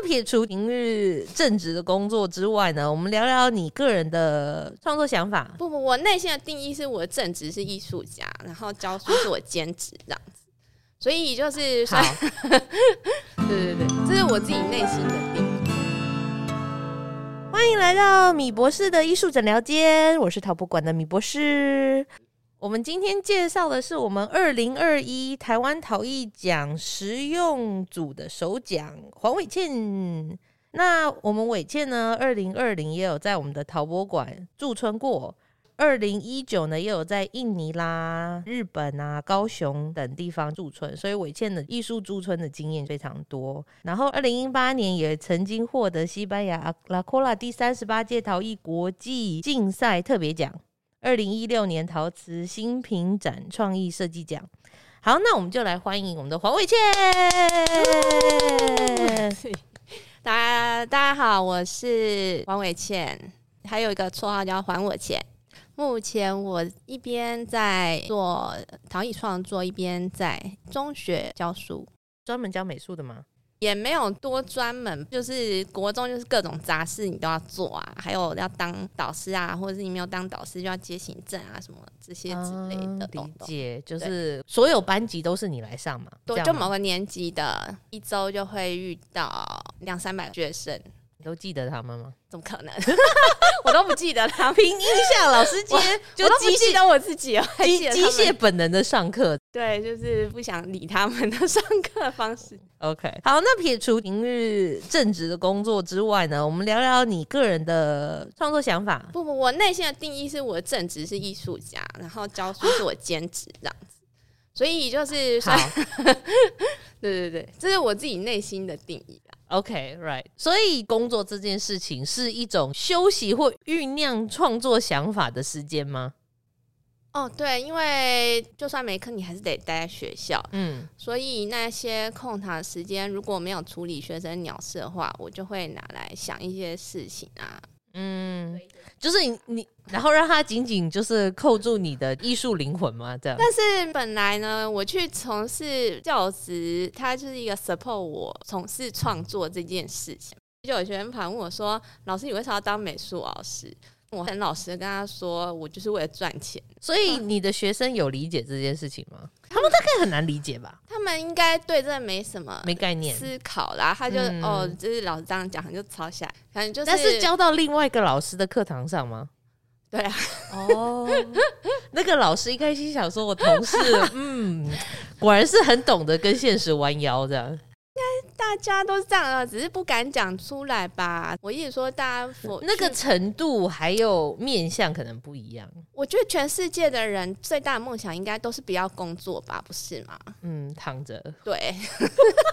那撇除平日正职的工作之外呢，我们聊聊你个人的创作想法。不不，我内心的定义是我的正职是艺术家，然后教书是我兼职这样子。所以就是好，对对对，这是我自己内心的定义。欢迎来到米博士的艺术诊疗间，我是陶博馆的米博士。我们今天介绍的是我们二零二一台湾陶艺奖实用组的首奖黄伟倩。那我们伟倩呢，二零二零也有在我们的陶博馆驻村过，二零一九呢也有在印尼啦、日本啊、高雄等地方驻村，所以伟倩的艺术驻村的经验非常多。然后二零一八年也曾经获得西班牙拉科拉第三十八届陶艺国际竞赛特别奖。二零一六年陶瓷新品展创意设计奖，好，那我们就来欢迎我们的黄伟倩。大家大家好，我是黄伟倩，还有一个绰号叫还我钱。目前我一边在做陶艺创作，一边在中学教书，专门教美术的吗？也没有多专门，就是国中就是各种杂事你都要做啊，还有要当导师啊，或者是你没有当导师就要接行政啊，什么这些之类的。理解，就是所有班级都是你来上嘛？对，就某个年级的一周就会遇到两三百学生。你都记得他们吗？怎么可能？我都不记得他们。凭印象，老师今天就机记得我自己哦，机机械本能的上课。对，就是不想理他们的 上课方式。OK，好，那撇除平日正职的工作之外呢，我们聊聊你个人的创作想法。不不，我内心的定义是我的正职是艺术家，然后教书是我兼职这样子。所以就是，好 对对对，这是我自己内心的定义。OK，right，所以工作这件事情是一种休息或酝酿创作想法的时间吗？哦，对，因为就算没课，你还是得待在学校。嗯，所以那些空堂时间，如果没有处理学生鸟事的话，我就会拿来想一些事情啊。嗯，就是你你，然后让他紧紧就是扣住你的艺术灵魂嘛，这样。但是本来呢，我去从事教职，它就是一个 support 我从事创作这件事情。就有学生反问我说：“老师，你为啥要当美术老师？”我很老实的跟他说：“我就是为了赚钱。”所以你的学生有理解这件事情吗？他们大概很难理解吧？他们应该对这没什么没概念思考啦。他就、嗯、哦，就是老师这样讲，就抄下来。反正就是，但是教到另外一个老师的课堂上吗？对啊。哦，那个老师一开心想说：“我同事，嗯，果然是很懂得跟现实弯腰这样。”应该大家都是这样的，只是不敢讲出来吧。我一直说，大家 那个程度还有面向可能不一样。我觉得全世界的人最大的梦想应该都是不要工作吧，不是吗？嗯，躺着。对，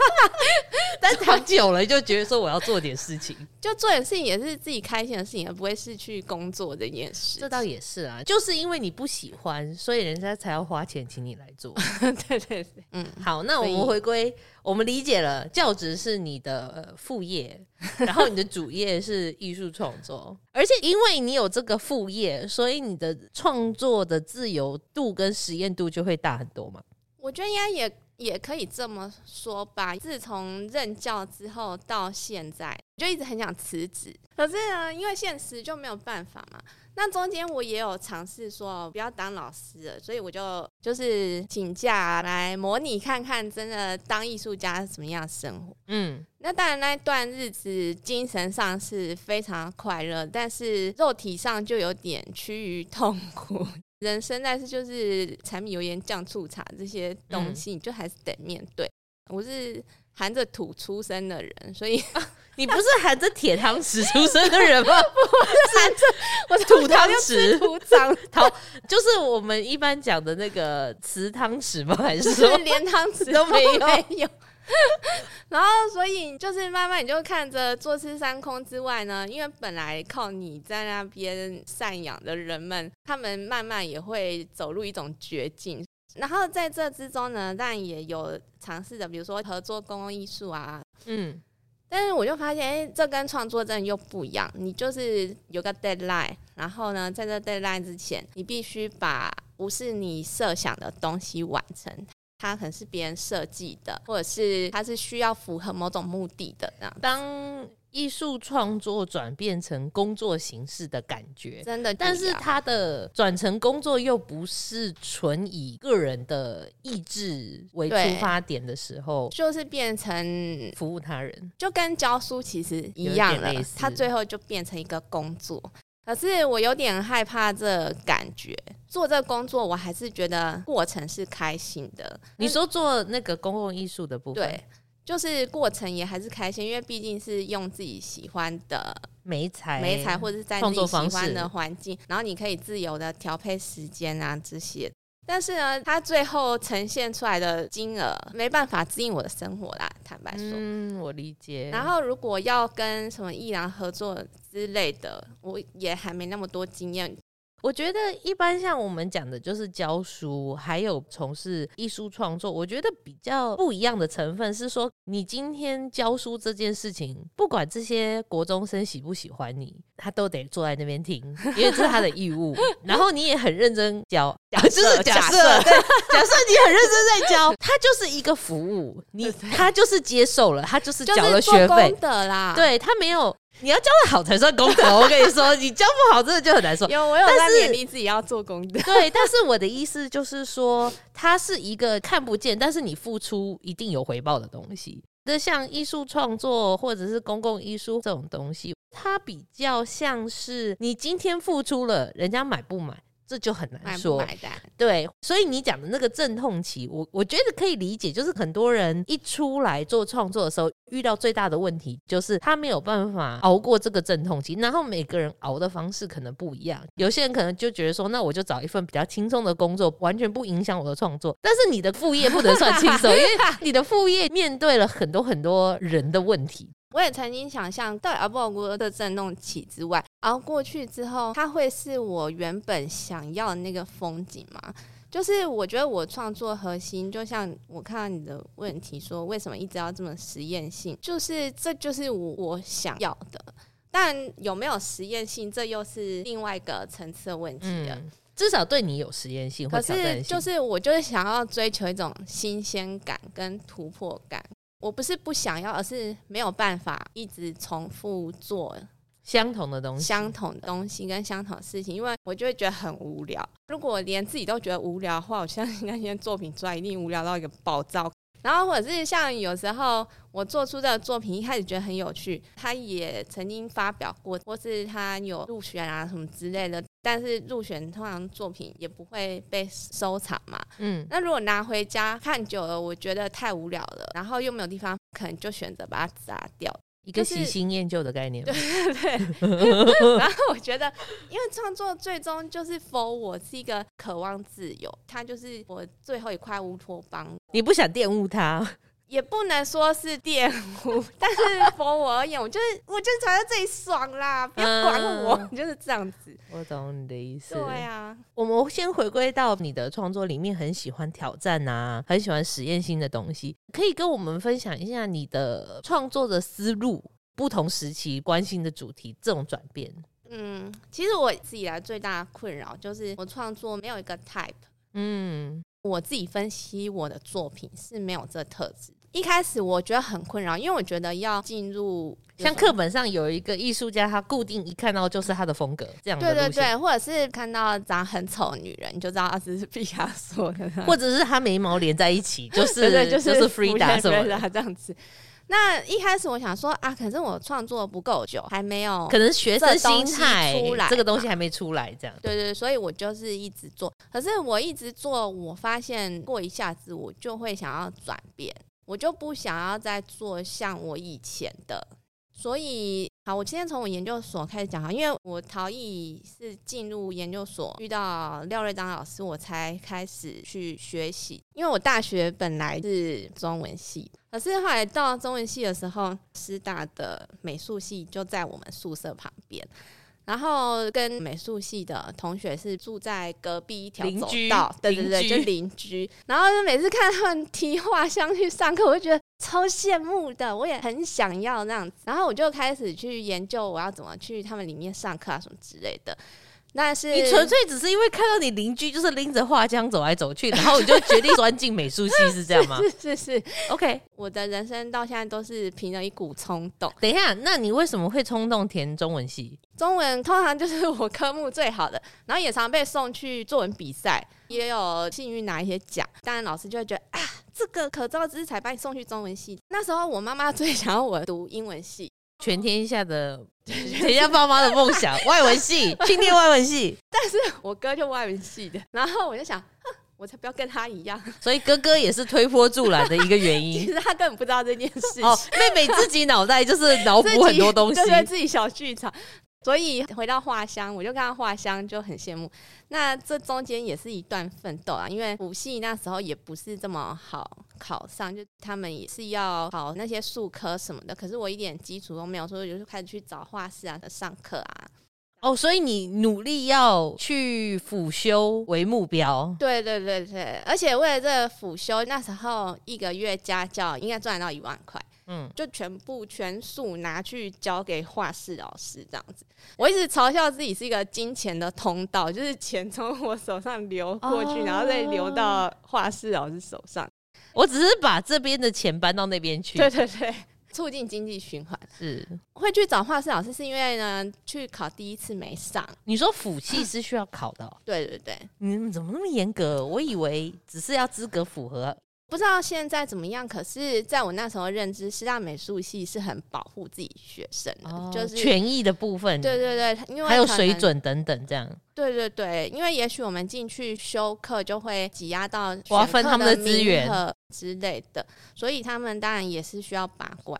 但躺久了就觉得说我要做点事情，就做点事情也是自己开心的事情，而不会是去工作这件事。这倒也是啊，就是因为你不喜欢，所以人家才要花钱请你来做。对对对，嗯，好，那我们回归。我们理解了，教职是你的副业，然后你的主业是艺术创作，而且因为你有这个副业，所以你的创作的自由度跟实验度就会大很多嘛。我觉得应该也也可以这么说吧。自从任教之后到现在，就一直很想辞职，可是呢，因为现实就没有办法嘛。那中间我也有尝试说不要当老师了，所以我就就是请假来模拟看看，真的当艺术家是什么样的生活。嗯，那当然那段日子精神上是非常快乐，但是肉体上就有点趋于痛苦。人生但是就是柴米油盐酱醋茶这些东西，你就还是得面对。我是含着土出生的人，所以。你不是含着铁汤匙出生的人吗？不是含着我土汤匙，土汤汤，就是我们一般讲的那个瓷汤匙吗？还是说连汤匙都没有？没有。然后，所以就是慢慢你就看着坐吃山空之外呢，因为本来靠你在那边赡养的人们，他们慢慢也会走入一种绝境。然后在这之中呢，但也有尝试的，比如说合作公共艺术啊，嗯。但是我就发现，哎，这跟创作真的又不一样。你就是有个 deadline，然后呢，在这 deadline 之前，你必须把不是你设想的东西完成。它可能是别人设计的，或者是它是需要符合某种目的的这样。当艺术创作转变成工作形式的感觉，真的，但是他的转成工作又不是纯以个人的意志为出发点的时候，就是变成服务他人，就跟教书其实一样了。他最后就变成一个工作，可是我有点害怕这感觉。做这个工作，我还是觉得过程是开心的。你说做那个公共艺术的部分，对。就是过程也还是开心，因为毕竟是用自己喜欢的媒材、媒材或者是在自己喜欢的环境，然后你可以自由的调配时间啊这些。但是呢，它最后呈现出来的金额没办法指引我的生活啦，坦白说。嗯，我理解。然后如果要跟什么艺廊合作之类的，我也还没那么多经验。我觉得一般像我们讲的，就是教书，还有从事艺术创作。我觉得比较不一样的成分是说，你今天教书这件事情，不管这些国中生喜不喜欢你，他都得坐在那边听，因为这是他的义务。然后你也很认真教，假设假设，对，假设你很认真在教，他就是一个服务，你 他就是接受了，他就是缴了学费的啦，对他没有。你要教的好才算功德，我跟你说，你教不好真的就很难说。有，我有在勉励自己要做功德。对，但是我的意思就是说，它是一个看不见，但是你付出一定有回报的东西。那像艺术创作或者是公共艺术这种东西，它比较像是你今天付出了，人家买不买？这就很难说，买买单。对，所以你讲的那个阵痛期，我我觉得可以理解，就是很多人一出来做创作的时候，遇到最大的问题就是他没有办法熬过这个阵痛期。然后每个人熬的方式可能不一样，有些人可能就觉得说，那我就找一份比较轻松的工作，完全不影响我的创作。但是你的副业不能算轻松，因为你的副业面对了很多很多人的问题。我也曾经想象，到底熬不熬过的震动起之外，熬过去之后，它会是我原本想要的那个风景吗？就是我觉得我创作核心，就像我看到你的问题说，为什么一直要这么实验性？就是这就是我我想要的，但有没有实验性，这又是另外一个层次的问题了。嗯，至少对你有实验性。可是就是我就是想要追求一种新鲜感跟突破感。我不是不想要，而是没有办法一直重复做相同的东西、相同的东西跟相同的事情，因为我就会觉得很无聊。如果连自己都觉得无聊的话，我相信那些作品出来一定无聊到一个爆炸。然后或者是像有时候我做出的作品，一开始觉得很有趣，他也曾经发表过，或是他有入选啊什么之类的。但是入选通常作品也不会被收藏嘛。嗯，那如果拿回家看久了，我觉得太无聊了，然后又没有地方，可能就选择把它砸掉。一个喜新厌旧的概念，就是，对对对。然后我觉得，因为创作最终就是 for 我是一个渴望自由，它就是我最后一块乌托邦。你不想玷污它？也不能说是玷污，但是 for 我而言，我就 是我就是觉得自己爽啦，不要管我，嗯、就是这样子。我懂你的意思。对啊，我们先回归到你的创作里面，很喜欢挑战啊，很喜欢实验性的东西，可以跟我们分享一下你的创作的思路，不同时期关心的主题这种转变。嗯，其实我一直以来最大的困扰就是我创作没有一个 type。嗯。我自己分析我的作品是没有这特质。一开始我觉得很困扰，因为我觉得要进入像课本上有一个艺术家，他固定一看到就是他的风格这样的。对对对，或者是看到长很丑的女人，你就知道他是毕加索的，或者是他眉毛连在一起，就是就是 Frida 什么的这样子。那一开始我想说啊，可是我创作不够久，还没有，可能学生心态出来，这个东西还没出来，这样。对对，所以我就是一直做。可是我一直做，我发现过一下子，我就会想要转变，我就不想要再做像我以前的。所以，好，我今天从我研究所开始讲哈，因为我陶艺是进入研究所遇到廖瑞章老师，我才开始去学习。因为我大学本来是中文系，可是后来到中文系的时候，师大的美术系就在我们宿舍旁边。然后跟美术系的同学是住在隔壁一条走道，对对对，就邻居。然后就每次看他们提画箱去上课，我就觉得超羡慕的，我也很想要那样子。然后我就开始去研究我要怎么去他们里面上课啊什么之类的。但是你纯粹只是因为看到你邻居就是拎着画枪走来走去，然后你就决定钻进美术系，是这样吗？是是是，OK。我的人生到现在都是凭着一股冲动。等一下，那你为什么会冲动填中文系？中文通常就是我科目最好的，然后也常被送去作文比赛，也有幸运拿一些奖。当然老师就会觉得啊，这个可造之才把你送去中文系。那时候我妈妈最想要我读英文系。全天下的全天下爸妈的梦想，外文系，青天外文系。但是我哥就外文系的，然后我就想，我才不要跟他一样。所以哥哥也是推波助澜的一个原因。其实他根本不知道这件事。哦，妹妹自己脑袋就是脑补很多东西，对，对自己小剧场。所以回到画乡，我就看到画乡就很羡慕。那这中间也是一段奋斗啊，因为辅系那时候也不是这么好考上，就他们也是要考那些术科什么的。可是我一点基础都没有，所以我就开始去找画室啊上课啊。哦，所以你努力要去辅修为目标？对对对对，而且为了这个辅修，那时候一个月家教应该赚得到一万块。嗯，就全部全数拿去交给画室老师这样子。我一直嘲笑自己是一个金钱的通道，就是钱从我手上流过去，哦、然后再流到画室老师手上。我只是把这边的钱搬到那边去。对对对，促进经济循环。是会去找画室老师，是因为呢，去考第一次没上。你说辅系是需要考的？哦？对对对，你们怎么那么严格？我以为只是要资格符合。不知道现在怎么样，可是在我那时候认知，师大美术系是很保护自己学生的，哦、就是权益的部分。对对对，因为还有水准等等这样。对对对，因为也许我们进去修课就会挤压到我要分他们的资源之类的，所以他们当然也是需要把关。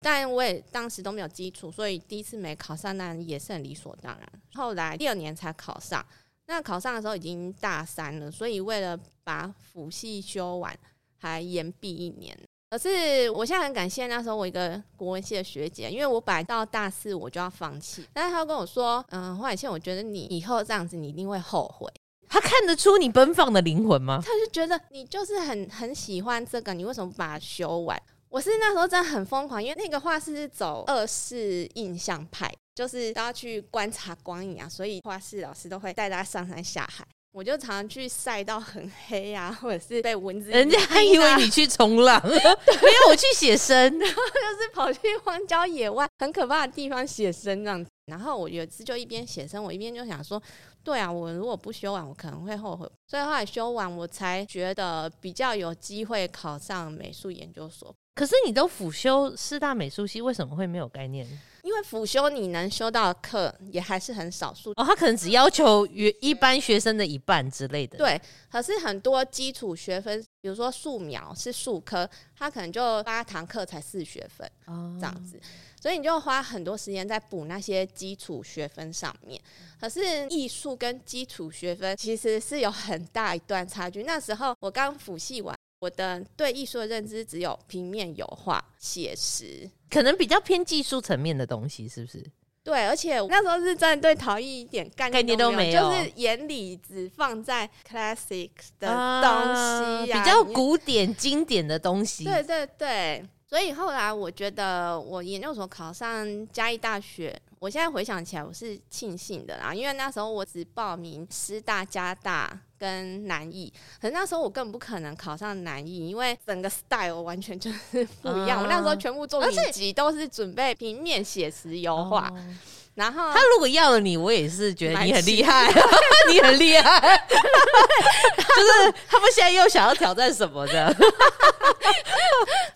但我也当时都没有基础，所以第一次没考上，那也是很理所当然。后来第二年才考上，那考上的时候已经大三了，所以为了把辅系修完。还延毕一年，可是我现在很感谢那时候我一个国文系的学姐，因为我本来到大四我就要放弃，但是她跟我说，嗯，黄海倩，我觉得你以后这样子你一定会后悔。他看得出你奔放的灵魂吗？他就觉得你就是很很喜欢这个，你为什么不把它修完？我是那时候真的很疯狂，因为那个画室是走二式印象派，就是都要去观察光影啊，所以画室老师都会带大家上山下海。我就常常去晒到很黑啊，或者是被蚊子、啊。人家还以为你去冲浪，没有我去写生，然后就是跑去荒郊野外很可怕的地方写生这样子。然后我有一次就一边写生，我一边就想说，对啊，我如果不修完，我可能会后悔。所以后来修完，我才觉得比较有机会考上美术研究所。可是你都辅修师大美术系，为什么会没有概念？因为辅修你能修到的课也还是很少数哦，他可能只要求一般学生的一半之类的。对，可是很多基础学分，比如说素描是数科，他可能就八堂课才四学分，哦，这样子，所以你就花很多时间在补那些基础学分上面。可是艺术跟基础学分其实是有很大一段差距。那时候我刚辅系完。我的对艺术的认知只有平面油画、写实，可能比较偏技术层面的东西，是不是？对，而且我那时候是真的对陶艺一点概念都没有，就是眼里只放在 classic 的东西、啊啊，比较古典经典的东西。对对对，所以后来我觉得我研究所考上嘉义大学。我现在回想起来，我是庆幸的啦，因为那时候我只报名师大、加大跟南艺，可是那时候我根本不可能考上南艺，因为整个 style 完全就是 不一样。嗯、我那时候全部作品集都是准备平面写实油画。嗯然后他如果要了你，我也是觉得你很厉害，你很厉害。就是他们现在又想要挑战什么的？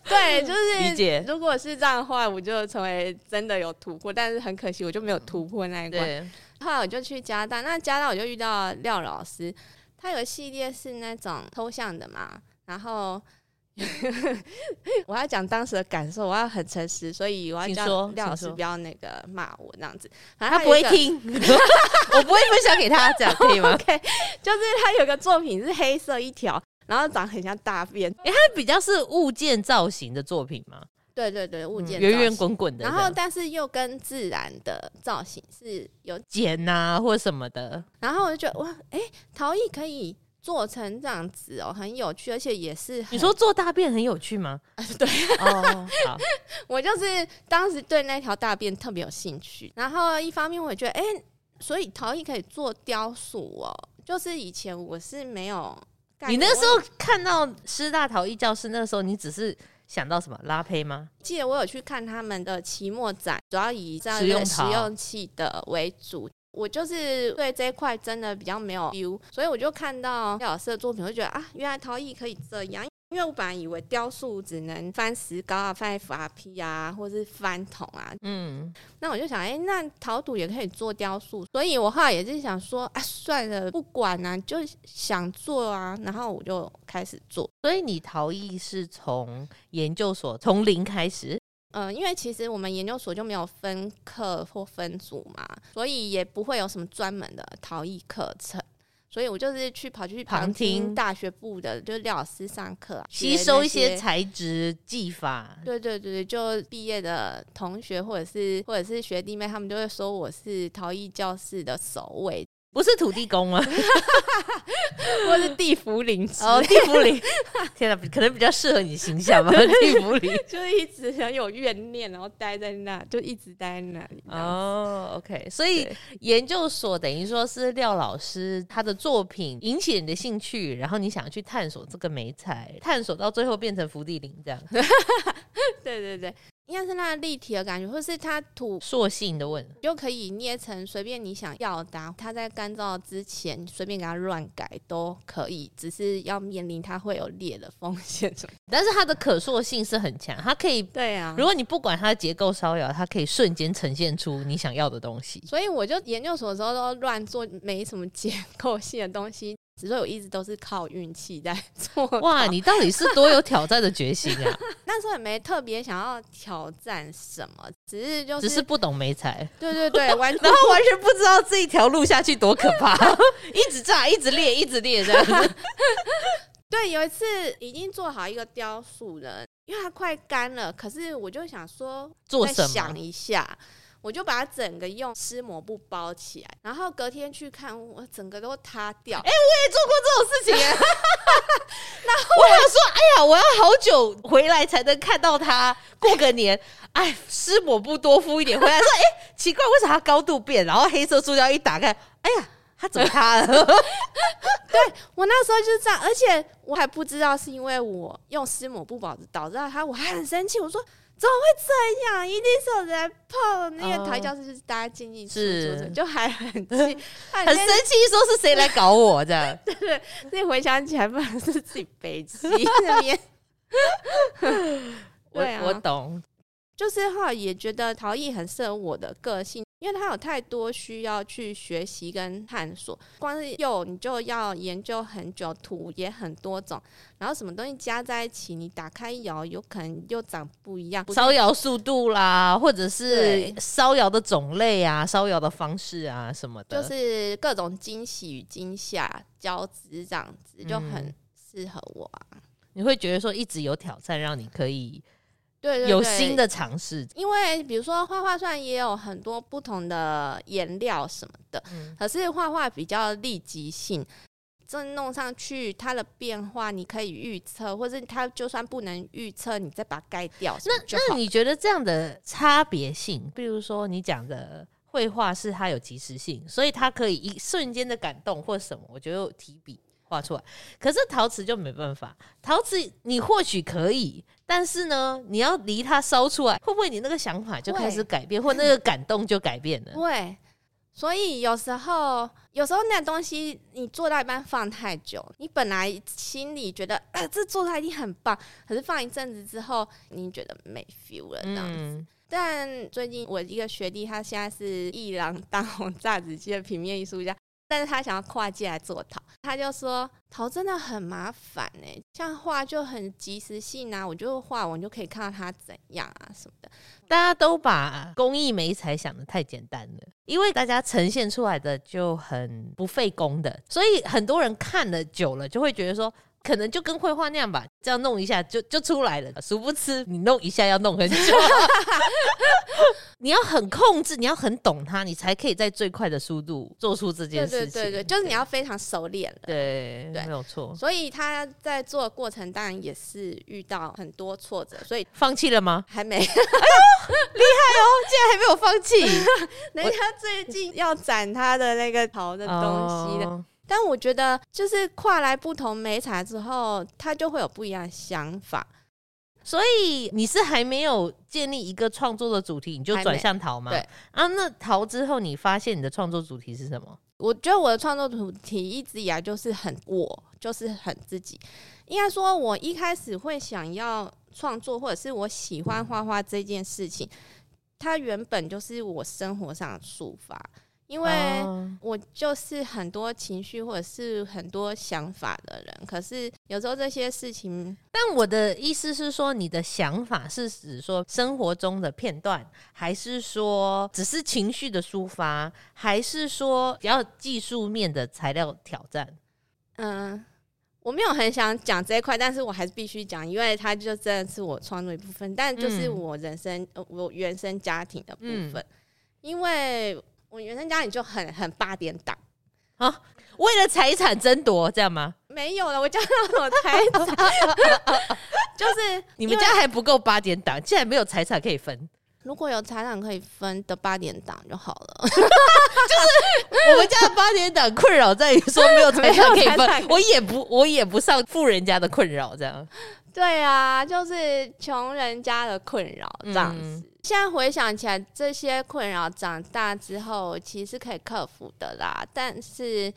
对，就是理解。如果是这样的话，我就成为真的有突破，但是很可惜，我就没有突破那一关。后来我就去加大，那加大我就遇到廖老师，他有个系列是那种抽象的嘛，然后。我要讲当时的感受，我要很诚实，所以我要叫廖老师不要那个骂我这样子。他，他不会听，我不会分享给他，这样可以吗？OK，就是他有个作品是黑色一条，然后长得很像大便。哎、欸，他比较是物件造型的作品吗？对对对，物件圆圆滚滚的，然后但是又跟自然的造型是有剪呐、啊、或什么的。然后我就觉得哇，哎、欸，陶艺可以。做成这样子哦，很有趣，而且也是你说做大便很有趣吗？对哦，好，我就是当时对那条大便特别有兴趣，然后一方面我也觉得，哎、欸，所以陶艺可以做雕塑哦。就是以前我是没有，你那时候看到师大陶艺教室，那个时候你只是想到什么拉胚吗？记得我有去看他们的期末展，主要以这样一个实用器的为主。我就是对这一块真的比较没有 view，所以我就看到廖老师的作品，我就觉得啊，原来陶艺可以这样。因为我本来以为雕塑只能翻石膏啊、翻 FRP 啊，或者是翻桶啊。嗯，那我就想，哎、欸，那陶土也可以做雕塑，所以我后来也是想说，啊，算了，不管啊，就想做啊，然后我就开始做。所以你陶艺是从研究所从零开始？嗯，因为其实我们研究所就没有分课或分组嘛，所以也不会有什么专门的陶艺课程。所以我就是去跑去旁听大学部的，就是廖老师上课，吸收一些材质技法。对对对对，就毕业的同学或者是或者是学弟妹，他们就会说我是陶艺教室的守卫。不是土地公吗？或是地缚灵哦，地缚灵，天哪，可能比较适合你形象吧。地缚灵就是一直很有怨念，然后待在那，就一直待在那里。哦，OK，所以研究所等于说是廖老师他的作品引起你的兴趣，然后你想要去探索这个美彩，探索到最后变成福地灵这样。对 对对。应该是那立体的感觉，或是它土塑性的问题，就可以捏成随便你想要的。它在干燥之前，随便给它乱改都可以，只是要面临它会有裂的风险。但是它的可塑性是很强，它可以对啊。如果你不管它的结构骚扰，它可以瞬间呈现出你想要的东西。所以我就研究所的时候都乱做，没什么结构性的东西。只是我一直都是靠运气在做。哇，你到底是多有挑战的决心啊！那时候也没特别想要挑战什么，只是就是只是不懂媒材。对对对，完 然后完全不知道这一条路下去多可怕，一直炸，一直裂，一直裂这样子。对，有一次已经做好一个雕塑了，因为它快干了，可是我就想说做什么？想一下。我就把它整个用湿抹布包起来，然后隔天去看，我整个都塌掉。哎、欸，我也做过这种事情。然后我想说，哎呀，我要好久回来才能看到它。过个年，哎，湿抹布多敷一点。回来说，哎、欸，奇怪，为什么它高度变？然后黑色塑胶一打开，哎呀，它怎么塌了？对，我那时候就是这样，而且我还不知道是因为我用湿抹布导致导致它，我还很生气。我说。怎么会这样？一定是有人碰那个台教室，就是大家进进出出，就还很气，很生气，说是谁来搞我这样？对对，自己回想起来，不然是自己杯气那边。我我懂，就是哈也觉得陶艺很适合我的个性。因为它有太多需要去学习跟探索，光是釉你就要研究很久，土也很多种，然后什么东西加在一起，你打开窑有可能又长不一样，烧窑速度啦，或者是烧窑的种类啊，烧窑的方式啊什么的，就是各种惊喜与惊吓交织这样子，就很适合我啊。嗯，你会觉得说一直有挑战，让你可以。对，对，对，有新的尝试，因为比如说画画，虽然也有很多不同的颜料什么的，嗯、可是画画比较立即性，这弄上去它的变化你可以预测，或者它就算不能预测，你再把它盖掉。那那你觉得这样的差别性，比如说你讲的绘画是它有即时性，所以它可以一瞬间的感动或什么，我觉得提笔画出来，可是陶瓷就没办法，陶瓷你或许可以。但是呢，你要离它烧出来，会不会你那个想法就开始改变，或那个感动就改变了？对，所以有时候，有时候那东西你做到一半放太久，你本来心里觉得啊，这做出来一定很棒，可是放一阵子之后，你觉得没 feel 了这样子。嗯、但最近我一个学弟，他现在是艺廊当红炸子鸡的平面艺术家。但是他想要跨界来做陶，他就说陶真的很麻烦哎，像画就很及时性啊，我就画完就可以看到它怎样啊什么的。大家都把工艺美才想的太简单了，因为大家呈现出来的就很不费工的，所以很多人看了久了就会觉得说。可能就跟绘画那样吧，这样弄一下就就出来了。殊不知你弄一下要弄很久，你要很控制，你要很懂它，你才可以在最快的速度做出这件事情。对对对，就是你要非常熟练了。对对，没有错。所以他在做的过程当然也是遇到很多挫折，所以放弃了吗？还没。哎呦，厉害哦，竟然还还没有放弃，人家最近要展他的那个陶的东西的。哦、但我觉得，就是跨来不同媒材之后，他就会有不一样的想法。所以你是还没有建立一个创作的主题，你就转向陶吗？对啊，那陶之后，你发现你的创作主题是什么？我觉得我的创作主题一直以来就是很我，就是很自己。应该说，我一开始会想要创作，或者是我喜欢画画这件事情，它原本就是我生活上的抒发。因为我就是很多情绪或者是很多想法的人，可是有时候这些事情，但我的意思是说，你的想法是指说生活中的片段，还是说只是情绪的抒发，还是说比较技术面的材料挑战？嗯，我没有很想讲这一块，但是我还是必须讲，因为它就真的是我创作一部分，但就是我人生、嗯、我原生家庭的部分，嗯、因为。我原生家里就很很八点档啊，为了财产争夺这样吗？没有了，我家那有财产，就是你们家还不够八点档，竟然没有财产可以分。如果有财产可以分的八点档就好了。就是家的八点档困扰在于说没有财产可以分，我也不我也不上富人家的困扰这样。对啊，就是穷人家的困扰这样子。嗯现在回想起来，这些困扰长大之后其实可以克服的啦。但是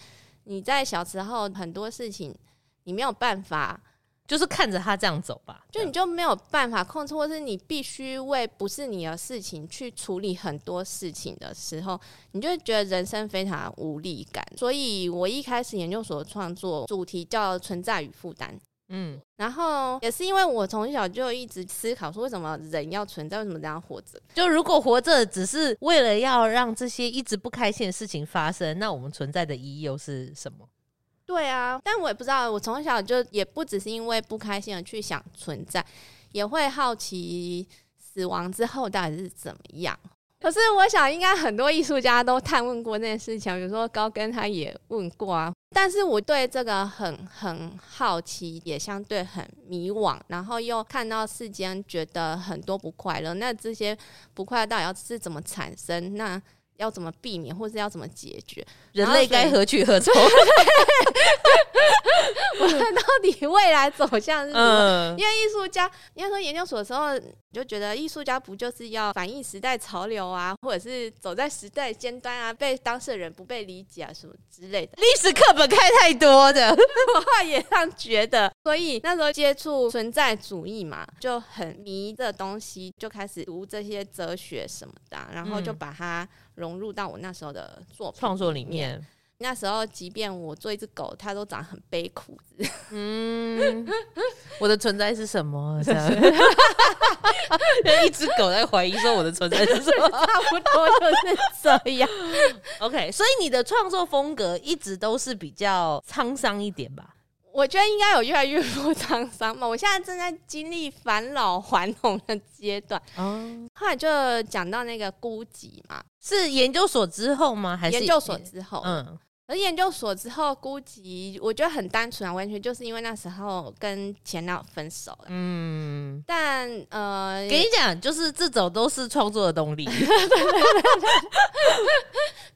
你在小时候很多事情，你没有办法，就是看着他这样走吧，就你就没有办法控制，或是你必须为不是你的事情去处理很多事情的时候，你就会觉得人生非常无力感。所以我一开始研究所创作主题叫存在与负担。嗯，然后也是因为我从小就一直思考说，为什么人要存在？为什么这样活着？就如果活着只是为了要让这些一直不开心的事情发生，那我们存在的意义又是什么？对啊，但我也不知道，我从小就也不只是因为不开心而去想存在，也会好奇死亡之后到底是怎么样。可是我想，应该很多艺术家都探问过那件事情，比如说高更他也问过啊。但是我对这个很很好奇，也相对很迷惘，然后又看到世间觉得很多不快乐，那这些不快乐到底要是怎么产生？那要怎么避免，或是要怎么解决？人类该何去何从？我们到底未来走向是什么？因为艺术家，应该说研究所的时候，你就觉得艺术家不就是要反映时代潮流啊，或者是走在时代尖端啊，被当事人不被理解啊，什么之类的。历史课本看太多的，我话也这样觉得。所以那时候接触存在主义嘛，就很迷的东西，就开始读这些哲学什么的，然后就把它。融入到我那时候的作创作里面。那时候，即便我做一只狗，它都长很悲苦。嗯，我的存在是什么？这样，一只狗在怀疑说我的存在是什么？差不多就是这样。OK，所以你的创作风格一直都是比较沧桑一点吧？我觉得应该有越来越多沧桑嘛。我现在正在经历返老还童的阶段。哦，后来就讲到那个孤寂嘛，是研究所之后吗？还是研究所之后？嗯，而研究所之后孤寂，我觉得很单纯啊，完全就是因为那时候跟前男友分手了。嗯，但呃，跟你讲，就是这种都是创作的动力。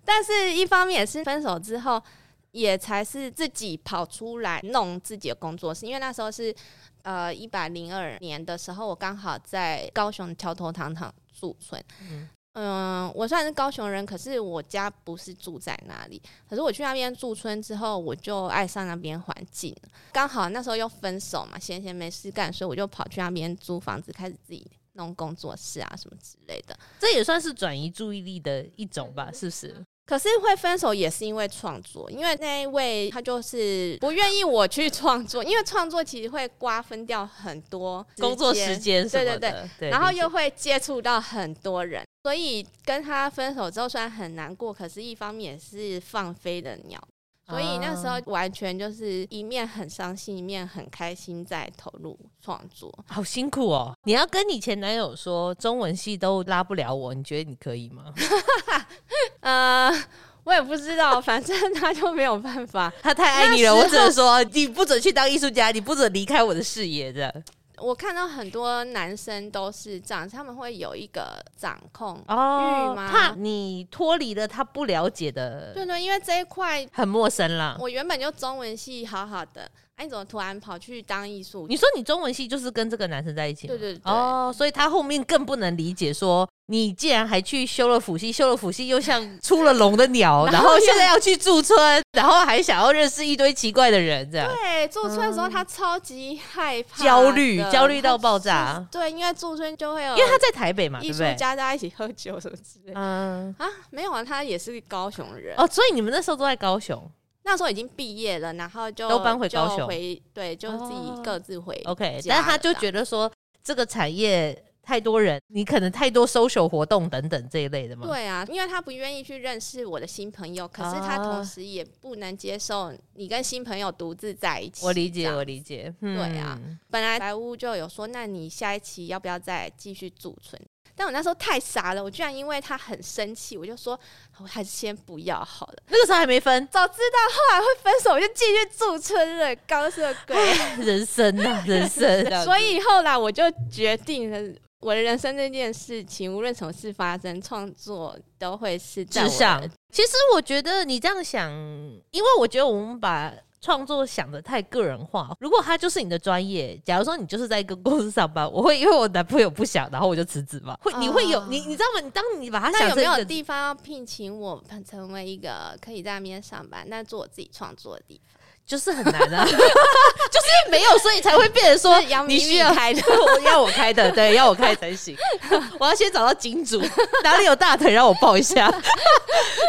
但是一方面也是分手之后。也才是自己跑出来弄自己的工作室，因为那时候是呃一百零二年的时候，我刚好在高雄桥头糖厂驻村。嗯，呃，我虽然是高雄人，可是我家不是住在那里。可是我去那边驻村之后，我就爱上那边环境。刚好那时候又分手嘛，闲闲没事干，所以我就跑去那边租房子，开始自己弄工作室啊什么之类的。这也算是转移注意力的一种吧，是不是？可是会分手也是因为创作，因为那一位他就是不愿意我去创作，因为创作其实会瓜分掉很多工作时间，对对对，对，然后又会接触到很多人，所以跟他分手之后虽然很难过，可是一方面也是放飞的鸟。所以那时候完全就是一面很伤心，一面很开心，在投入创作。好辛苦哦！你要跟你前男友说中文系都拉不了我，你觉得你可以吗？呃，我也不知道，反正他就没有办法，他太爱你了。我只能说，你不准去当艺术家，你不准离开我的视野的。我看到很多男生都是这样，他们会有一个掌控欲哦，吗？怕你脱离了他不了解的，对对，因为这一块很陌生啦。我原本就中文系好好的，哎、啊，你怎么突然跑去当艺术？你说你中文系就是跟这个男生在一起？对对对。哦，所以他后面更不能理解说。你既然还去修了辅系，修了辅系又像出了笼的鸟，然后现在要去驻村，然后还想要认识一堆奇怪的人，这样。对，驻村的时候他超级害怕，焦虑，焦虑到爆炸。对，因为驻村就会有，因为他在台北嘛，艺术家大家一起喝酒什么之类的。嗯啊，没有啊，他也是高雄人哦，所以你们那时候都在高雄。那时候已经毕业了，然后就都搬回高雄，回对，就自己各自回。OK，但是他就觉得说这个产业。太多人，你可能太多 social 活动等等这一类的嘛？对啊，因为他不愿意去认识我的新朋友，可是他同时也不能接受你跟新朋友独自在一起。我理解，我理解。对啊，嗯、本来白屋就有说，那你下一期要不要再继续驻村？但我那时候太傻了，我居然因为他很生气，我就说我还是先不要好了。那个时候还没分，早知道后来会分手，我就继续驻村了。高色鬼，人生啊，人生。所以后来我就决定了。我的人生这件事情，无论什么事发生，创作都会是至上。其实我觉得你这样想，因为我觉得我们把创作想的太个人化。如果他就是你的专业，假如说你就是在一个公司上班，我会因为我男朋友不想，然后我就辞职嘛。会，你会有你，你知道吗？你当你把他想有没有地方要聘请我，成为一个可以在那边上班，但做我自己创作的地方？就是很难啊，就是因为没有，所以才会变成说你需要开的，要我开的，对，要我开才行。我要先找到金主，哪里有大腿让我抱一下。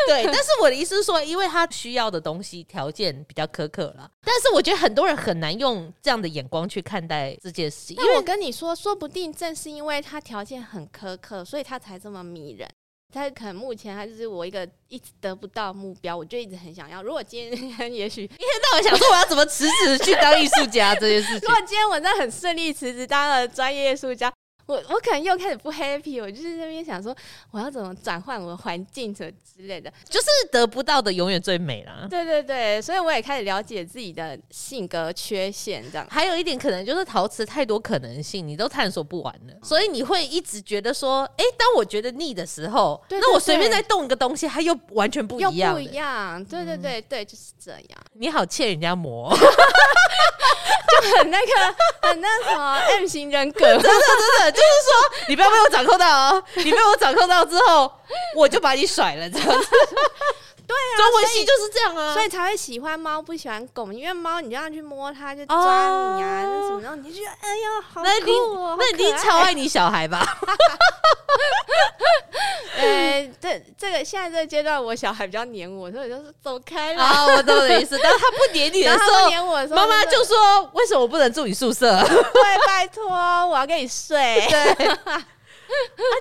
对，但是我的意思是说，因为他需要的东西条件比较苛刻了，但是我觉得很多人很难用这样的眼光去看待这件事情。因为我跟你说，说不定正是因为他条件很苛刻，所以他才这么迷人。他可能目前还是我一个一直得不到目标，我就一直很想要。如果今天 也许一天到晚想说我要怎么辞职去当艺术家这件事情，如果今天我真的很顺利辞职当了专业艺术家。我我可能又开始不 happy，我就是那边想说，我要怎么转换我的环境什么之类的，就是得不到的永远最美啦。对对对，所以我也开始了解自己的性格缺陷，这样。还有一点可能就是陶瓷太多可能性，你都探索不完了，所以你会一直觉得说，哎、欸，当我觉得腻的时候，那我随便再动一个东西，它又完全不一样，又不一样。对对对对，就是这样。你好，欠人家磨。就很那个，很那什么 M 型人格，真的真的，就是说你不要被我掌控到哦，你被我掌控到之后，我就把你甩了，这样子。对啊，中文系就是这样啊，所以才会喜欢猫，不喜欢狗，因为猫你就要去摸它，就抓你啊，那、哦、什么，然后你就觉得哎呀，好酷、哦，那你那你超爱你小孩吧？呃，这这个现在这个阶段，我小孩比较黏我，所以就是走开了。啊，我懂的意思。但是他不黏你的时候，黏我的时候，妈妈就说：“为什么我不能住你宿舍？”对，拜托，我要跟你睡。对，啊，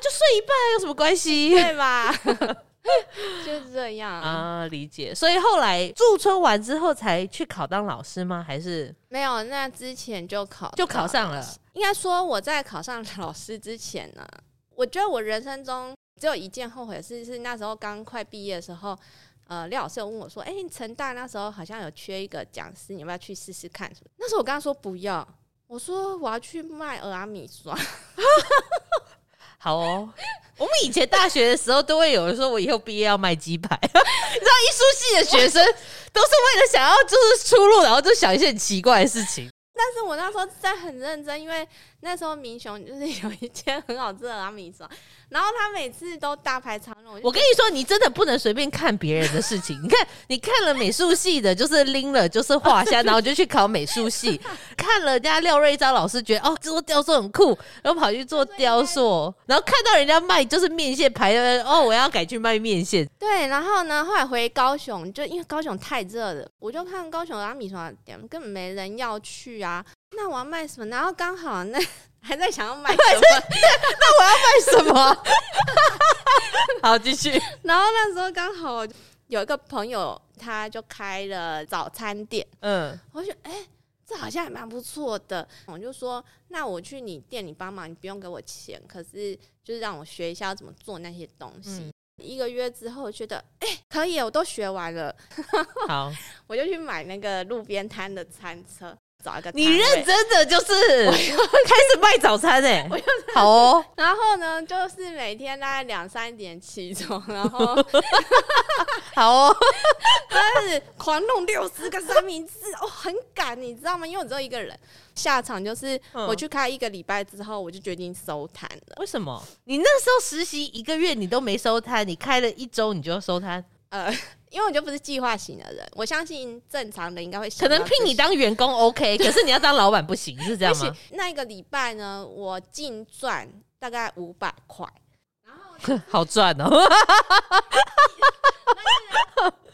就睡一半有什么关系？对吧？就是这样啊，理解。所以后来驻村完之后才去考当老师吗？还是没有？那之前就考，就考上了。应该说我在考上老师之前呢，我觉得我人生中只有一件后悔的事，是那时候刚快毕业的时候，呃，廖老师有问我说：“哎、欸，成大那时候好像有缺一个讲师，你要不要去试试看？”那时候我跟他说不要，我说我要去卖蚵仔米刷。好哦，我们以前大学的时候都会有人说，我以后毕业要卖鸡排。你知道艺术系的学生都是为了想要就是出路，然后就想一些很奇怪的事情。但是我那时候在很认真，因为那时候明雄就是有一间很好吃的阿米刷。然后他每次都大排长龙。我跟你说，你真的不能随便看别人的事情。你看，你看了美术系的，就是拎了，就是画虾，然后就去考美术系。看了人家廖瑞章老师，觉得哦，做雕塑很酷，然后跑去做雕塑。然后看到人家卖就是面线排的，哦，我要改去卖面线。对，然后呢，后来回高雄，就因为高雄太热了，我就看高雄的阿米刷店根本没人要去啊。那我要卖什么？然后刚好那。还在想要卖什么？那我要卖什么？好，继续。然后那时候刚好有一个朋友，他就开了早餐店。嗯，我就觉得哎、欸，这好像还蛮不错的。我就说，那我去你店里帮忙，你不用给我钱，可是就是让我学一下要怎么做那些东西。嗯、一个月之后，觉得哎、欸，可以，我都学完了。好，我就去买那个路边摊的餐车。找一个。你认真的就是 开始卖早餐哎、欸，好哦。然后呢，就是每天大概两三点起床，然后好哦，开始狂弄六十个三明治哦，很赶，你知道吗？因为我只有一个人。下场就是我去开一个礼拜之后，我就决定收摊了。为什么？你那时候实习一个月，你都没收摊，你开了一周你就要收摊？呃，因为我就不是计划型的人，我相信正常的应该会可能聘你当员工 OK，可是你要当老板不行，是这样吗？那一个礼拜呢，我净赚大概五百块，然后 好赚哦。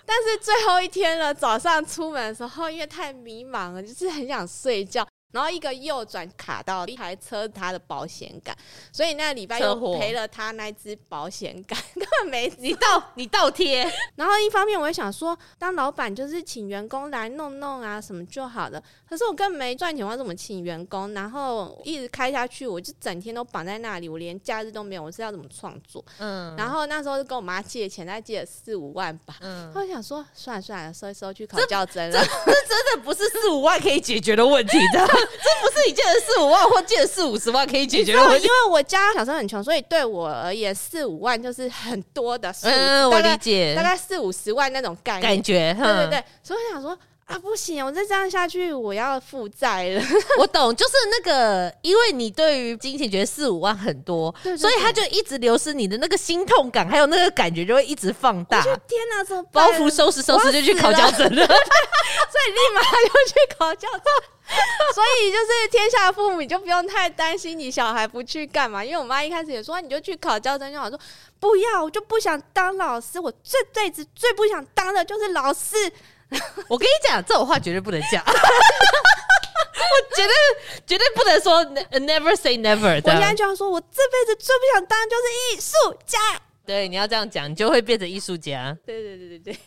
但是最后一天了，早上出门的时候，因为太迷茫了，就是很想睡觉。然后一个右转卡到一台车，他的保险杆，所以那个礼拜又赔了他那只保险杆，根本没你倒你倒贴。然后一方面我也想说，当老板就是请员工来弄弄啊什么就好了。可是我根本没赚钱，我怎么请员工？然后一直开下去，我就整天都绑在那里，我连假日都没有。我是要怎么创作？嗯。然后那时候就跟我妈借钱，再借了四五万吧。嗯。我想说，算了算了，收一收去考教真了。真的不是四五万可以解决的问题的。这不是你借了四五万或借了四五十万可以解决的问题。因为我家小时候很穷，所以对我而言四五万就是很多的数。嗯，我理解，大概四五十万那种概念感觉。对对对，所以我想说啊，不行，我再这样下去，我要负债了。我懂，就是那个，因为你对于金钱觉得四五万很多，所以他就一直流失，你的那个心痛感，还有那个感觉就会一直放大。天哪，怎么包袱收拾收拾就去考教证了，所以立马就去考教证。所以就是天下父母，你就不用太担心你小孩不去干嘛。因为我妈一开始也说，你就去考教证就好。说不要，我就不想当老师。我这辈子最不想当的就是老师。我跟你讲，这种话绝对不能讲。我绝对绝对不能说 never say never。我现在就要说，我这辈子最不想当就是艺术家。对，你要这样讲，你就会变成艺术家。对对对对对。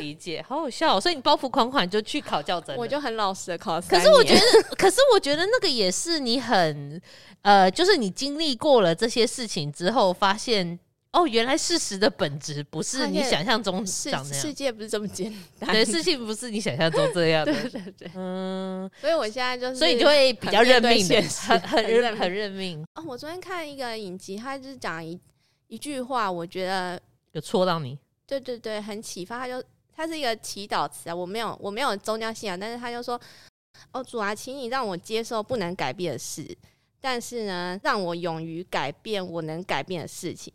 理解，好好笑喔。所以你包袱款款就去考教甄，我就很老实的考。可是我觉得，可是我觉得那个也是你很呃，就是你经历过了这些事情之后，发现哦，原来事实的本质不是你想象中长那样。世界不是这么简单，对，事情不是你想象中这样的。对对对，嗯。所以我现在就是，所以你就会比较认命的，很很认很认命。哦，我昨天看一个影集，他就是讲一一句话，我觉得有戳到你。对对对，很启发。他就。他是一个祈祷词啊，我没有我没有宗教信仰，但是他就说：“哦，主啊，请你让我接受不能改变的事，但是呢，让我勇于改变我能改变的事情，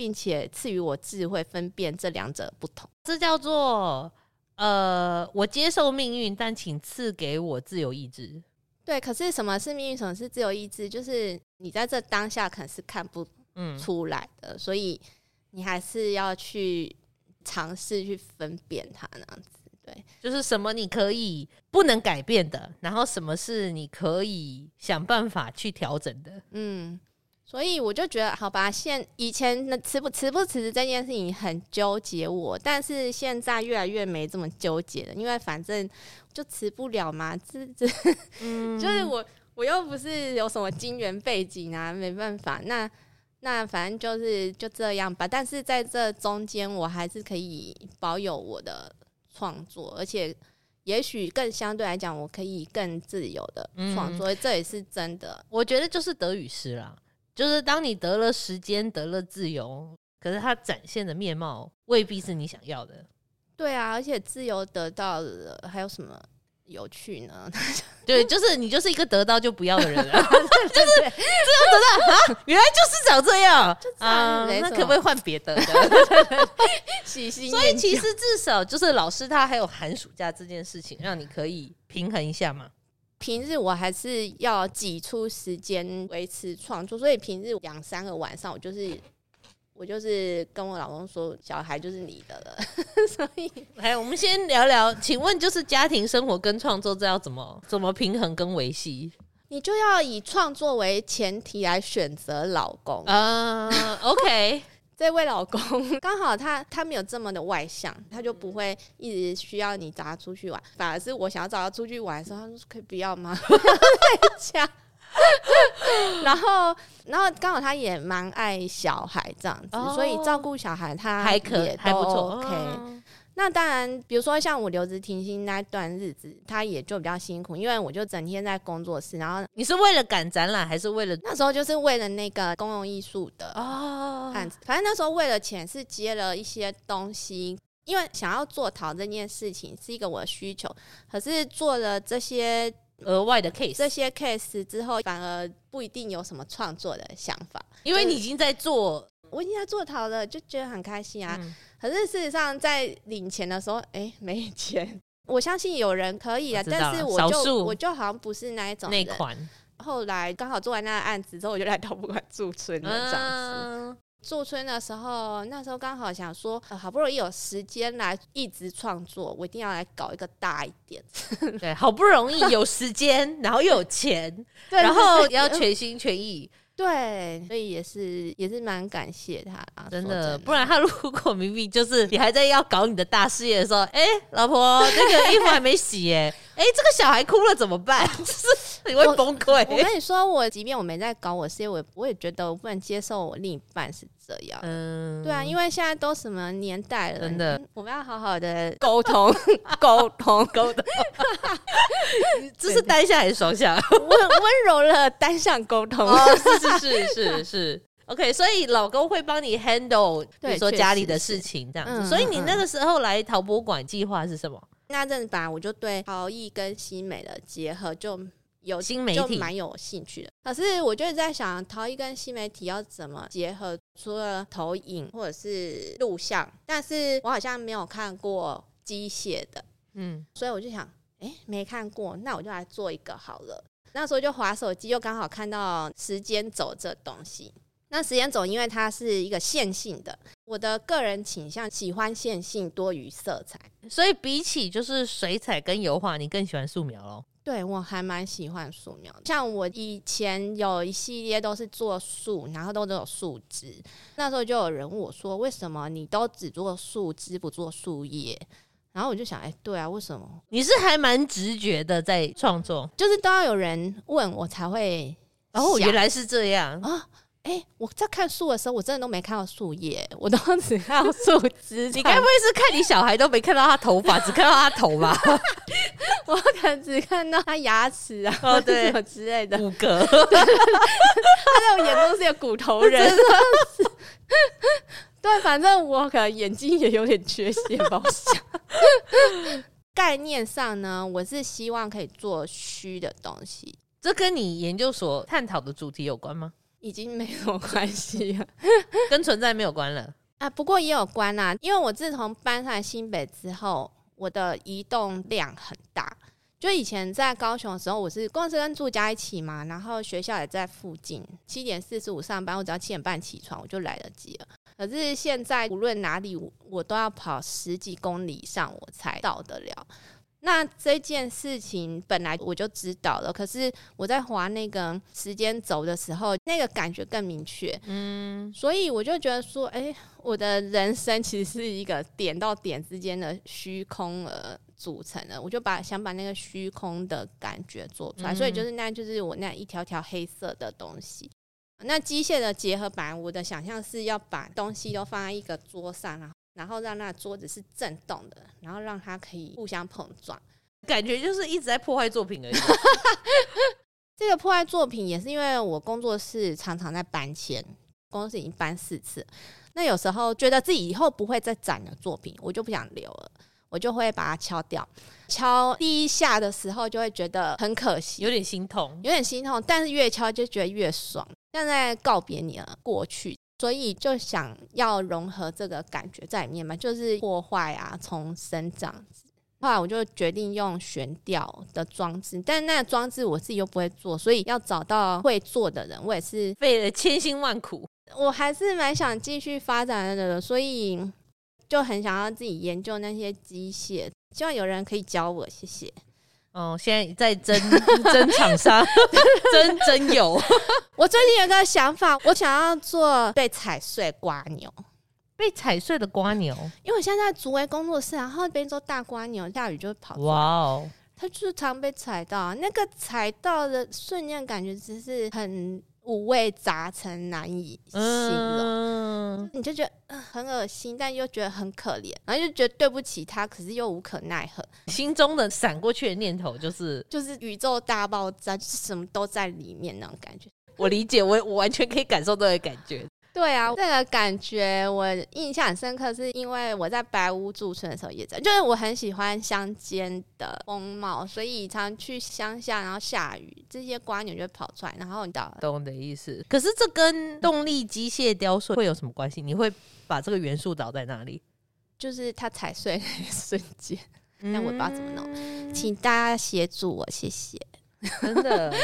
并且赐予我智慧分辨这两者不同。”这叫做呃，我接受命运，但请赐给我自由意志。对，可是什么是命运？什么是自由意志？就是你在这当下可能是看不出来的，嗯、所以你还是要去。尝试去分辨它，那样子，对，就是什么你可以不能改变的，然后什么是你可以想办法去调整的，嗯，所以我就觉得，好吧，现以前那辞不辞不辞职这件事情很纠结我，但是现在越来越没这么纠结了，因为反正就辞不了嘛，这这，嗯，就是我我又不是有什么金元背景啊，没办法，那。那反正就是就这样吧，但是在这中间，我还是可以保有我的创作，而且也许更相对来讲，我可以更自由的创作，嗯、这也是真的。我觉得就是得与失啦，就是当你得了时间，得了自由，可是它展现的面貌未必是你想要的。对啊，而且自由得到了，还有什么？有趣呢？对，就是你就是一个得到就不要的人了，就是这样得到啊，原来就是长这样啊，那可不可以换别的？喜新。所以其实至少就是老师他还有寒暑假这件事情，让你可以平衡一下嘛。平日我还是要挤出时间维持创作，所以平日两三个晚上我就是。我就是跟我老公说，小孩就是你的了，所以来，我们先聊聊。请问，就是家庭生活跟创作，这要怎么怎么平衡跟维系？你就要以创作为前提来选择老公啊。Uh, OK，这位老公 刚好他他没有这么的外向，他就不会一直需要你找他出去玩，反而是我想要找他出去玩的时候，他说可以不要吗？在家。然后，然后刚好他也蛮爱小孩这样子，哦、所以照顾小孩他也还可以，还不错。OK，那当然，比如说像我留职停薪那段日子，他也就比较辛苦，因为我就整天在工作室。然后你是为了赶展览，还是为了那时候就是为了那个公共艺术的案子？反正那时候为了钱是接了一些东西，因为想要做陶这件事情是一个我的需求。可是做了这些额外的 case，这些 case 之后，反而不一定有什么创作的想法，因为你已经在做，我已经在做陶了，就觉得很开心啊。嗯可是事实上，在领钱的时候，哎、欸，没钱。我相信有人可以啊，但是我就我就好像不是那一种那款。后来刚好做完那个案子之后，我就来陶博馆驻村了这样子。驻村的时候，那时候刚好想说，呃，好不容易有时间来一直创作，我一定要来搞一个大一点。对，好不容易有时间，然后又有钱，然后要全心全意。对，所以也是也是蛮感谢他啊，真的，真的，不然他如果明明就是你还在要搞你的大事业的时候，哎、欸，老婆，那个衣服还没洗，哎，哎，这个小孩哭了怎么办？就是你会崩溃。我跟你说，我即便我没在搞我事业，我我也觉得我不能接受我另一半是。这样，嗯，对啊，因为现在都什么年代了，真的，我们要好好的 沟通，沟通，沟通。这是单向还是双向？温温柔了单向沟通，哦，是是是是是。OK，所以老公会帮你 handle，比如说家里的事情这样子。嗯，所以你那个时候来陶博馆计划是什么？那阵子吧，我就对陶艺跟新美的结合就。有新媒体就蛮有兴趣的，可是我就在想，陶艺跟新媒体要怎么结合？除了投影或者是录像，但是我好像没有看过机械的，嗯，所以我就想，哎、欸，没看过，那我就来做一个好了。那时候就滑手机，又刚好看到时间轴这东西。那时间轴因为它是一个线性的，我的个人倾向喜欢线性多于色彩，所以比起就是水彩跟油画，你更喜欢素描喽？对，我还蛮喜欢素描，像我以前有一系列都是做树，然后都都有树枝。那时候就有人问我说：“为什么你都只做树枝不做树叶？”然后我就想：“哎，对啊，为什么？你是还蛮直觉的在创作，就是都要有人问我才会。”哦，原来是这样啊。哎、欸，我在看树的时候，我真的都没看到树叶，我都只看到树枝。你该不会是看你小孩都没看到他头发，只看到他头吧？我可能只看到他牙齿啊，哦对，什么之类的骨骼。他在我眼中是个骨头人。对，反正我可能眼睛也有点缺陷吧。我想概念上呢，我是希望可以做虚的东西。这跟你研究所探讨的主题有关吗？已经没有关系了，跟存在没有关了啊。不过也有关啦，因为我自从搬上来新北之后，我的移动量很大。就以前在高雄的时候，我是公司跟住家一起嘛，然后学校也在附近，七点四十五上班，我只要七点半起床，我就来得及了。可是现在无论哪里，我都要跑十几公里以上，我才到得了。那这件事情本来我就知道了，可是我在划那个时间轴的时候，那个感觉更明确。嗯，所以我就觉得说，哎、欸，我的人生其实是一个点到点之间的虚空而组成的。我就把想把那个虚空的感觉做出来，嗯、所以就是那就是我那一条条黑色的东西。那机械的结合版，我的想象是要把东西都放在一个桌上啊。然后让那桌子是震动的，然后让它可以互相碰撞，感觉就是一直在破坏作品而已。这个破坏作品也是因为我工作室常常在搬迁，工作室已经搬四次。那有时候觉得自己以后不会再展的作品，我就不想留了，我就会把它敲掉。敲第一下的时候就会觉得很可惜，有点心痛，有点心痛。但是越敲就觉得越爽，像在告别你了过去。所以就想要融合这个感觉在里面嘛，就是破坏啊，重生这样子。后来我就决定用悬吊的装置，但那个装置我自己又不会做，所以要找到会做的人，我也是费了千辛万苦。我还是蛮想继续发展的，所以就很想要自己研究那些机械，希望有人可以教我。谢谢。哦，现在在争争厂商，争争有。我最近有个想法，我想要做被踩碎瓜牛，被踩碎的瓜牛。因为我现在在竹围工作室，然后边做大瓜牛，下雨就会跑出来。哇哦，它就是常被踩到，那个踩到的瞬间感觉只是很五味杂陈，难以形容。嗯，你就觉得、呃、很恶心，但又觉得很可怜，然后就觉得对不起他，可是又无可奈何。心中的闪过去的念头就是，就是宇宙大爆炸，就是什么都在里面那种感觉。我理解，我我完全可以感受到的感觉。对啊，这个感觉我印象很深刻，是因为我在白屋驻村的时候也在，就是我很喜欢乡间的风貌，所以常去乡下，然后下雨，这些瓜牛就会跑出来，然后你到懂我的意思。可是这跟动力机械雕塑会有什么关系？你会把这个元素倒在哪里？就是它踩碎的瞬间，但我不知道怎么弄，嗯、请大家协助我，谢谢。真的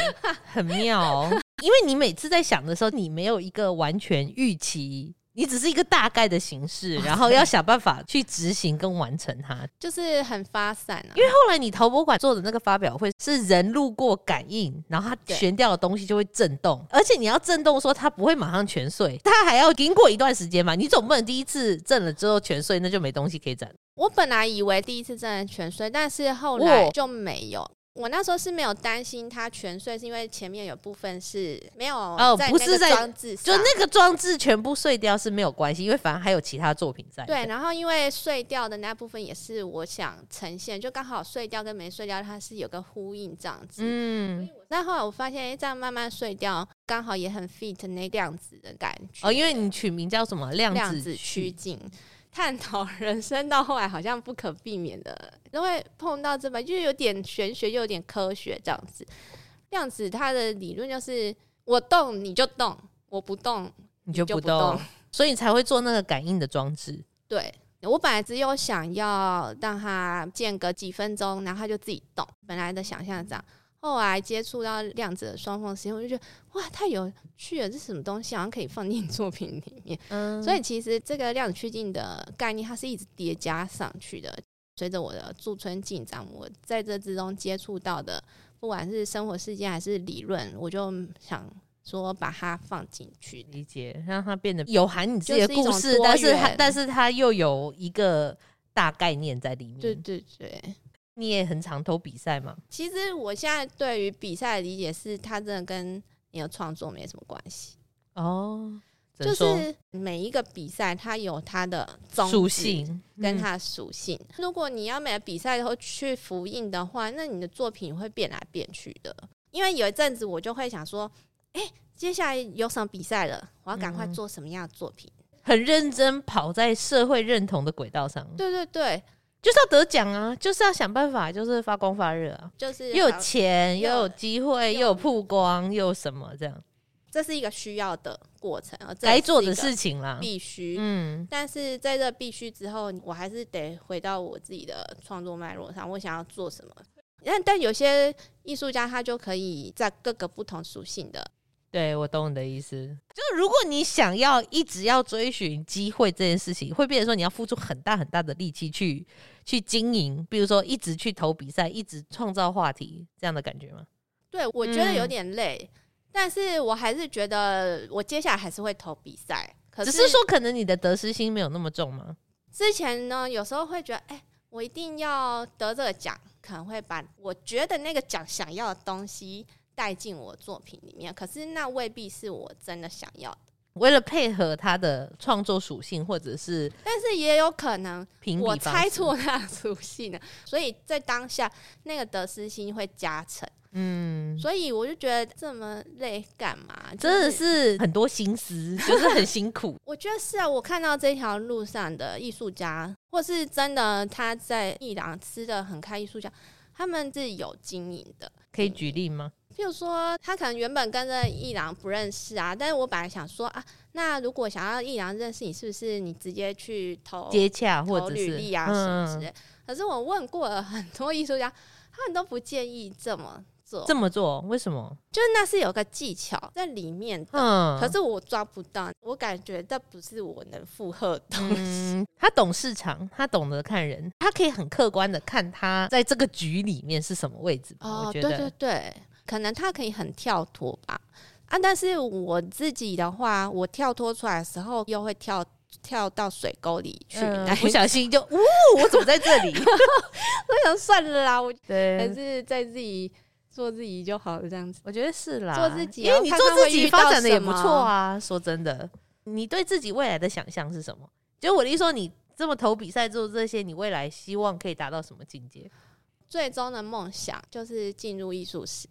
很妙哦，因为你每次在想的时候，你没有一个完全预期，你只是一个大概的形式，然后要想办法去执行跟完成它，就是很发散啊。因为后来你陶博馆做的那个发表会是人路过感应，然后它悬吊的东西就会震动，而且你要震动说它不会马上全碎，它还要经过一段时间嘛，你总不能第一次震了之后全碎，那就没东西可以展。我本来以为第一次震了全碎，但是后来就没有。我那时候是没有担心它全碎，是因为前面有部分是没有哦，不是在装置，就那个装置全部碎掉是没有关系，因为反正还有其他作品在。对，然后因为碎掉的那部分也是我想呈现，就刚好碎掉跟没碎掉它是有个呼应这样子。嗯，那后来我发现，哎，这样慢慢碎掉，刚好也很 fit 那个样子的感觉。哦，因为你取名叫什么？量子趋近。探讨人生到后来好像不可避免的，都会碰到这么，就有点玄学又有点科学这样子。量子它的理论就是我动你就动，我不动你就不动，所以才会做那个感应的装置。对，我本来只有想要让它间隔几分钟，然后它就自己动。本来的想象这样。后来接触到量子的双缝实验，我就觉得哇，太有趣了！这是什么东西？好像可以放进 作品里面。嗯，所以其实这个量子趋近的概念，它是一直叠加上去的。随着我的驻村进展，我在这之中接触到的，不管是生活事件还是理论，我就想说把它放进去，理解，让它变得有含你自己的故事，但是它但是它又有一个大概念在里面。对对对。你也很常投比赛吗？其实我现在对于比赛的理解是，它真的跟你的创作没什么关系哦。就是每一个比赛，它有它的属性跟它的属性。嗯、如果你要每个比赛都去复印的话，那你的作品会变来变去的。因为有一阵子我就会想说，哎、欸，接下来有什么比赛了？我要赶快做什么样的作品？很认真跑在社会认同的轨道上。对对对。就是要得奖啊！就是要想办法，就是发光发热啊！就是又有钱，又有机会，又有曝光，又有什么这样？这是一个需要的过程啊，该做的事情啦，必须。嗯，但是在这必须之后，我还是得回到我自己的创作脉络上，我想要做什么？但但有些艺术家他就可以在各个不同属性的。对，我懂你的意思，就是如果你想要一直要追寻机会这件事情，会变成说你要付出很大很大的力气去去经营，比如说一直去投比赛，一直创造话题这样的感觉吗？对，我觉得有点累，嗯、但是我还是觉得我接下来还是会投比赛，可是，只是说可能你的得失心没有那么重吗？之前呢，有时候会觉得，哎、欸，我一定要得这个奖，可能会把我觉得那个奖想要的东西。带进我作品里面，可是那未必是我真的想要的。为了配合他的创作属性，或者是，但是也有可能我猜错他的属性了，所以在当下那个得失心会加成。嗯，所以我就觉得这么累干嘛？就是、真的是很多心思，就是很辛苦。我觉得是啊，我看到这条路上的艺术家，或是真的他在伊朗吃的很开，艺术家他们是有经营的。可以举例吗？譬如说，他可能原本跟这艺郎不认识啊，但是我本来想说啊，那如果想要艺郎认识你，是不是你直接去投接洽或者履历啊什么之类？可是我问过了很多艺术家，他们都不建议这么做。这么做为什么？就是那是有个技巧在里面的，嗯，可是我抓不到，我感觉这不是我能负荷的东西。嗯，他懂市场，他懂得看人，他可以很客观的看他在这个局里面是什么位置。哦，我觉得对对对。可能他可以很跳脱吧，啊，但是我自己的话，我跳脱出来的时候，又会跳跳到水沟里去，嗯、不小心就，呜，我怎么在这里？我想算了啦，我对还是在自己做自己就好了，这样子。我觉得是啦，做自己，因为你做自己发展的也不错啊。说真的，你对自己未来的想象是什么？就我的意思说，你这么投比赛做这些，你未来希望可以达到什么境界？最终的梦想就是进入艺术史，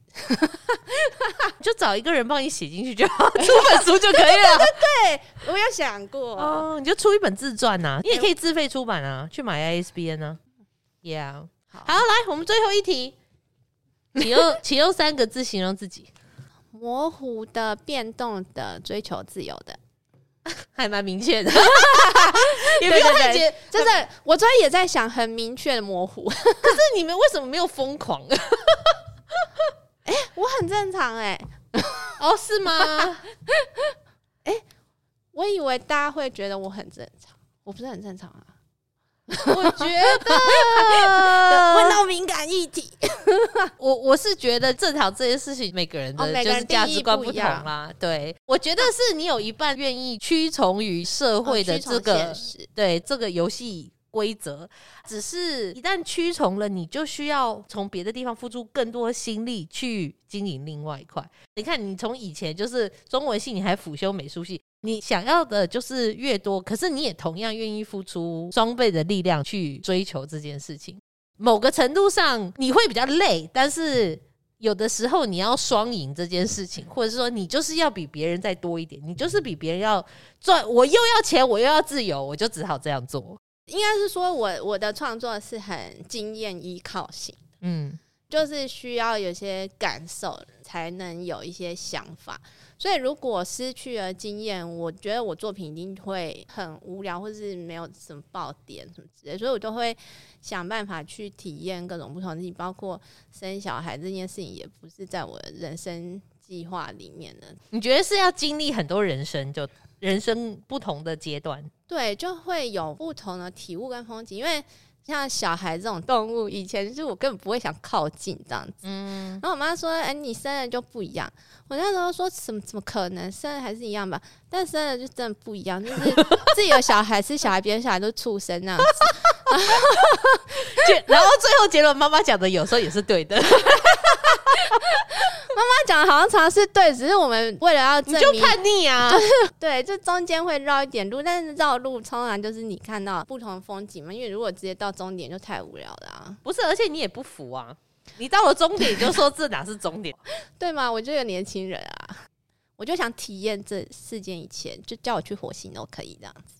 就找一个人帮你写进去就好，出本书就可以了。对，我有想过哦，你就出一本自传呐，你也可以自费出版啊，去买 ISBN 啊。Yeah，好，好，来，我们最后一题，请用请用三个字形容自己：模糊的、变动的、追求自由的。还蛮明确的，也不用太解。真的，我昨天也在想，很明确的模糊。可是你们为什么没有疯狂？哎、欸，我很正常哎、欸。哦，是吗？哎、欸，我以为大家会觉得我很正常，我不是很正常啊。我觉得 问到 敏感议题，我我是觉得正常这件事情，每个人的就是价值观不同啦。对，我觉得是你有一半愿意屈从于社会的这个对这个游戏规则，只是一旦屈从了，你就需要从别的地方付出更多心力去经营另外一块。你看，你从以前就是中文系，你还辅修美术系。你想要的就是越多，可是你也同样愿意付出双倍的力量去追求这件事情。某个程度上你会比较累，但是有的时候你要双赢这件事情，或者是说你就是要比别人再多一点，你就是比别人要赚，我又要钱，我又要自由，我就只好这样做。应该是说我我的创作是很经验依靠型，嗯，就是需要有些感受才能有一些想法。所以，如果失去了经验，我觉得我作品一定会很无聊，或是没有什么爆点什么之类。所以我都会想办法去体验各种不同的事情，包括生小孩这件事情，也不是在我的人生计划里面的。你觉得是要经历很多人生，就人生不同的阶段，对，就会有不同的体悟跟风景，因为。像小孩这种动物，以前就是我根本不会想靠近这样子。嗯，然后我妈说：“哎、欸，你生了就不一样。”我那时候说：“怎么怎么可能？生了还是一样吧？但生了就真的不一样，就是 自己的小孩是小孩，别人小孩都畜生那样子。然后最后结论，妈妈讲的有时候也是对的。妈妈讲的好像常常是对，只是我们为了要证明，就叛逆啊，就 是对，这中间会绕一点路，但是绕路通常就是你看到不同的风景嘛。因为如果直接到终点就太无聊了啊。不是，而且你也不服啊，你到了终点就说这哪是终点，对吗？我就有年轻人啊，我就想体验这世间一切，就叫我去火星都可以这样子。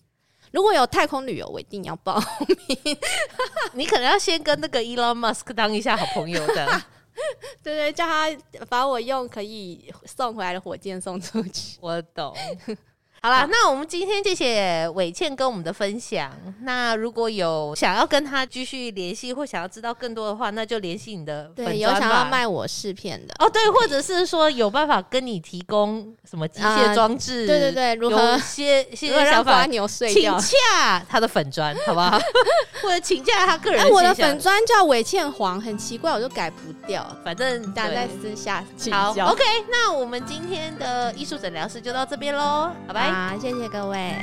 如果有太空旅游，我一定要报名。你可能要先跟那个 Elon Musk 当一下好朋友的。对对，叫他把我用可以送回来的火箭送出去。我懂。好啦，那我们今天谢谢伟倩跟我们的分享。那如果有想要跟他继续联系，或想要知道更多的话，那就联系你的粉专吧。对，有想要卖我试片的哦，对，或者是说有办法跟你提供什么机械装置？对对对，如何些 些想法？牛睡请洽他的粉砖，好不好？或者请洽他个人。我的粉砖叫伟倩黄，很奇怪，我就改不掉。反正大家在私下请教。好，OK，那我们今天的艺术诊疗室就到这边喽，拜拜。好，谢谢各位。